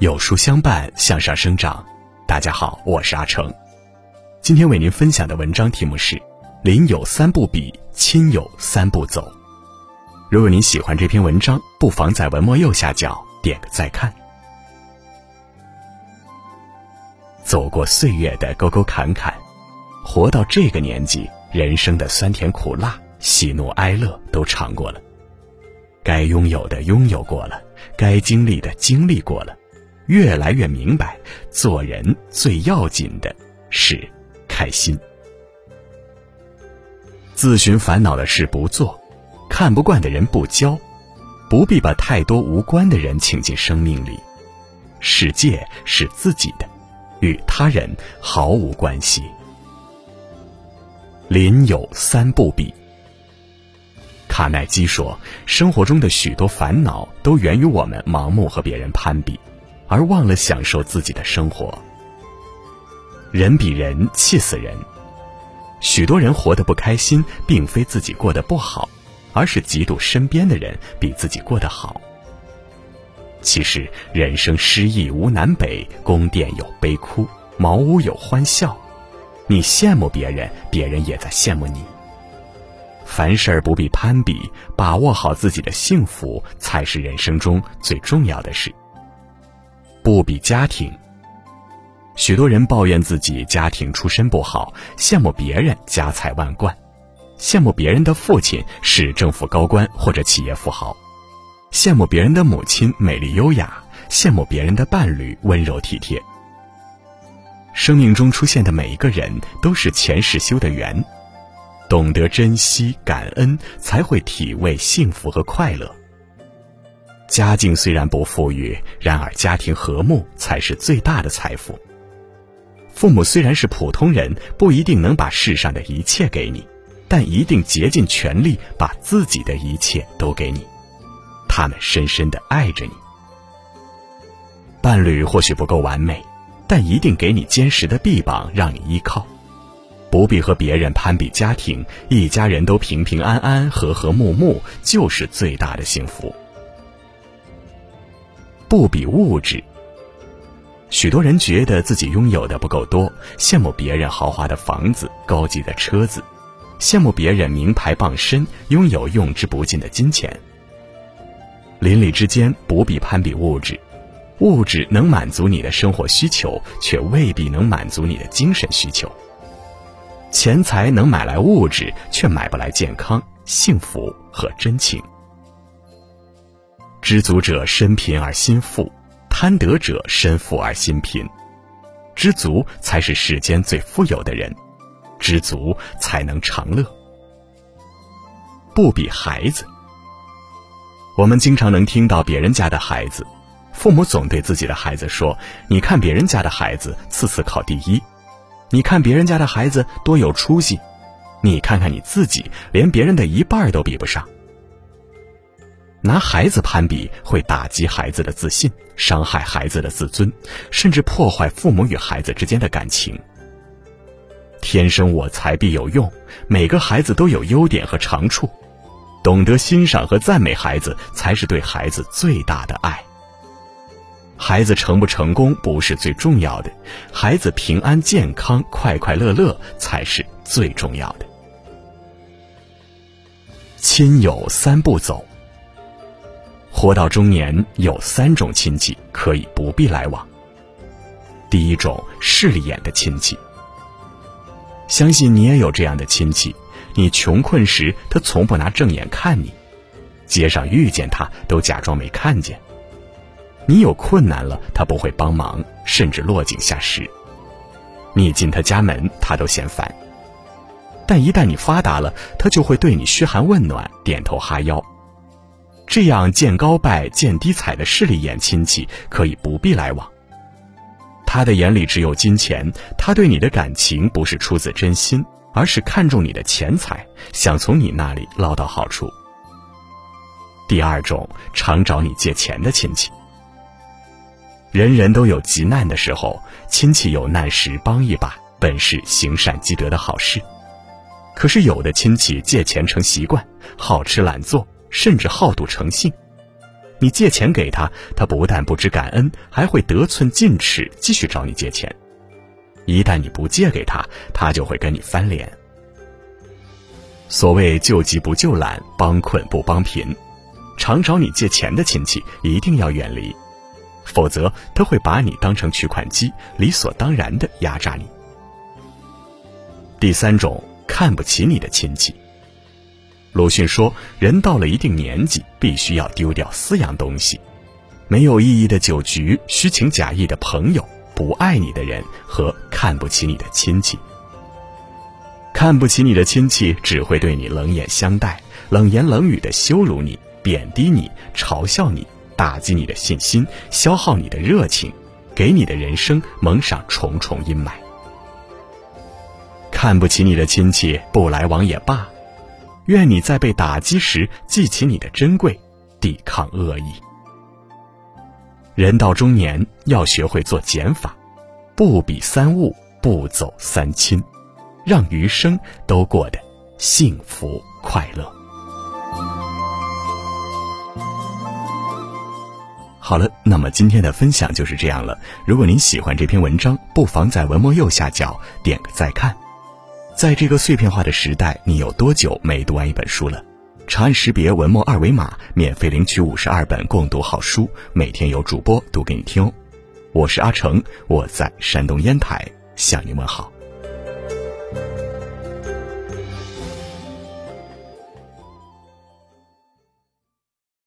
有书相伴，向上生长。大家好，我是阿成。今天为您分享的文章题目是“邻有三不比，亲有三不走”。如果您喜欢这篇文章，不妨在文末右下角点个再看。走过岁月的沟沟坎坎，活到这个年纪，人生的酸甜苦辣、喜怒哀乐都尝过了。该拥有的拥有过了，该经历的经历过了，越来越明白，做人最要紧的是开心。自寻烦恼的事不做，看不惯的人不交，不必把太多无关的人请进生命里。世界是自己的，与他人毫无关系。邻有三不比。卡耐基说：“生活中的许多烦恼都源于我们盲目和别人攀比，而忘了享受自己的生活。人比人气死人。许多人活得不开心，并非自己过得不好，而是嫉妒身边的人比自己过得好。其实人生失意无南北，宫殿有悲哭，茅屋有欢笑。你羡慕别人，别人也在羡慕你。”凡事不必攀比，把握好自己的幸福才是人生中最重要的事。不比家庭。许多人抱怨自己家庭出身不好，羡慕别人家财万贯，羡慕别人的父亲是政府高官或者企业富豪，羡慕别人的母亲美丽优雅，羡慕别人的伴侣温柔体贴。生命中出现的每一个人都是前世修的缘。懂得珍惜感恩，才会体味幸福和快乐。家境虽然不富裕，然而家庭和睦才是最大的财富。父母虽然是普通人，不一定能把世上的一切给你，但一定竭尽全力把自己的一切都给你。他们深深的爱着你。伴侣或许不够完美，但一定给你坚实的臂膀，让你依靠。不必和别人攀比家庭，一家人都平平安安、和和睦睦，就是最大的幸福。不比物质。许多人觉得自己拥有的不够多，羡慕别人豪华的房子、高级的车子，羡慕别人名牌傍身，拥有用之不尽的金钱。邻里之间不必攀比物质，物质能满足你的生活需求，却未必能满足你的精神需求。钱财能买来物质，却买不来健康、幸福和真情。知足者身贫而心富，贪得者身富而心贫。知足才是世间最富有的人，知足才能长乐。不比孩子。我们经常能听到别人家的孩子，父母总对自己的孩子说：“你看别人家的孩子，次次考第一。”你看别人家的孩子多有出息，你看看你自己，连别人的一半都比不上。拿孩子攀比会打击孩子的自信，伤害孩子的自尊，甚至破坏父母与孩子之间的感情。天生我材必有用，每个孩子都有优点和长处，懂得欣赏和赞美孩子，才是对孩子最大的爱。孩子成不成功不是最重要的，孩子平安健康、快快乐乐才是最重要的。亲友三步走，活到中年有三种亲戚可以不必来往。第一种势利眼的亲戚，相信你也有这样的亲戚，你穷困时他从不拿正眼看你，街上遇见他都假装没看见。你有困难了，他不会帮忙，甚至落井下石。你进他家门，他都嫌烦。但一旦你发达了，他就会对你嘘寒问暖、点头哈腰。这样见高拜、见低踩的势利眼亲戚，可以不必来往。他的眼里只有金钱，他对你的感情不是出自真心，而是看重你的钱财，想从你那里捞到好处。第二种，常找你借钱的亲戚。人人都有急难的时候，亲戚有难时帮一把，本是行善积德的好事。可是有的亲戚借钱成习惯，好吃懒做，甚至好赌成性。你借钱给他，他不但不知感恩，还会得寸进尺，继续找你借钱。一旦你不借给他，他就会跟你翻脸。所谓救急不救懒，帮困不帮贫，常找你借钱的亲戚一定要远离，否则他会把你当成取款机，理所当然的压榨你。第三种，看不起你的亲戚。鲁迅说：“人到了一定年纪，必须要丢掉四样东西：没有意义的酒局、虚情假意的朋友、不爱你的人和看不起你的亲戚。看不起你的亲戚，只会对你冷眼相待，冷言冷语的羞辱你、贬低你、嘲笑你、打击你的信心、消耗你的热情，给你的人生蒙上重重阴霾。看不起你的亲戚，不来往也罢。”愿你在被打击时记起你的珍贵，抵抗恶意。人到中年要学会做减法，不比三物，不走三亲，让余生都过得幸福快乐。好了，那么今天的分享就是这样了。如果您喜欢这篇文章，不妨在文末右下角点个再看。在这个碎片化的时代，你有多久没读完一本书了？长按识别文末二维码，免费领取五十二本共读好书，每天有主播读给你听哦。我是阿成，我在山东烟台向您问好。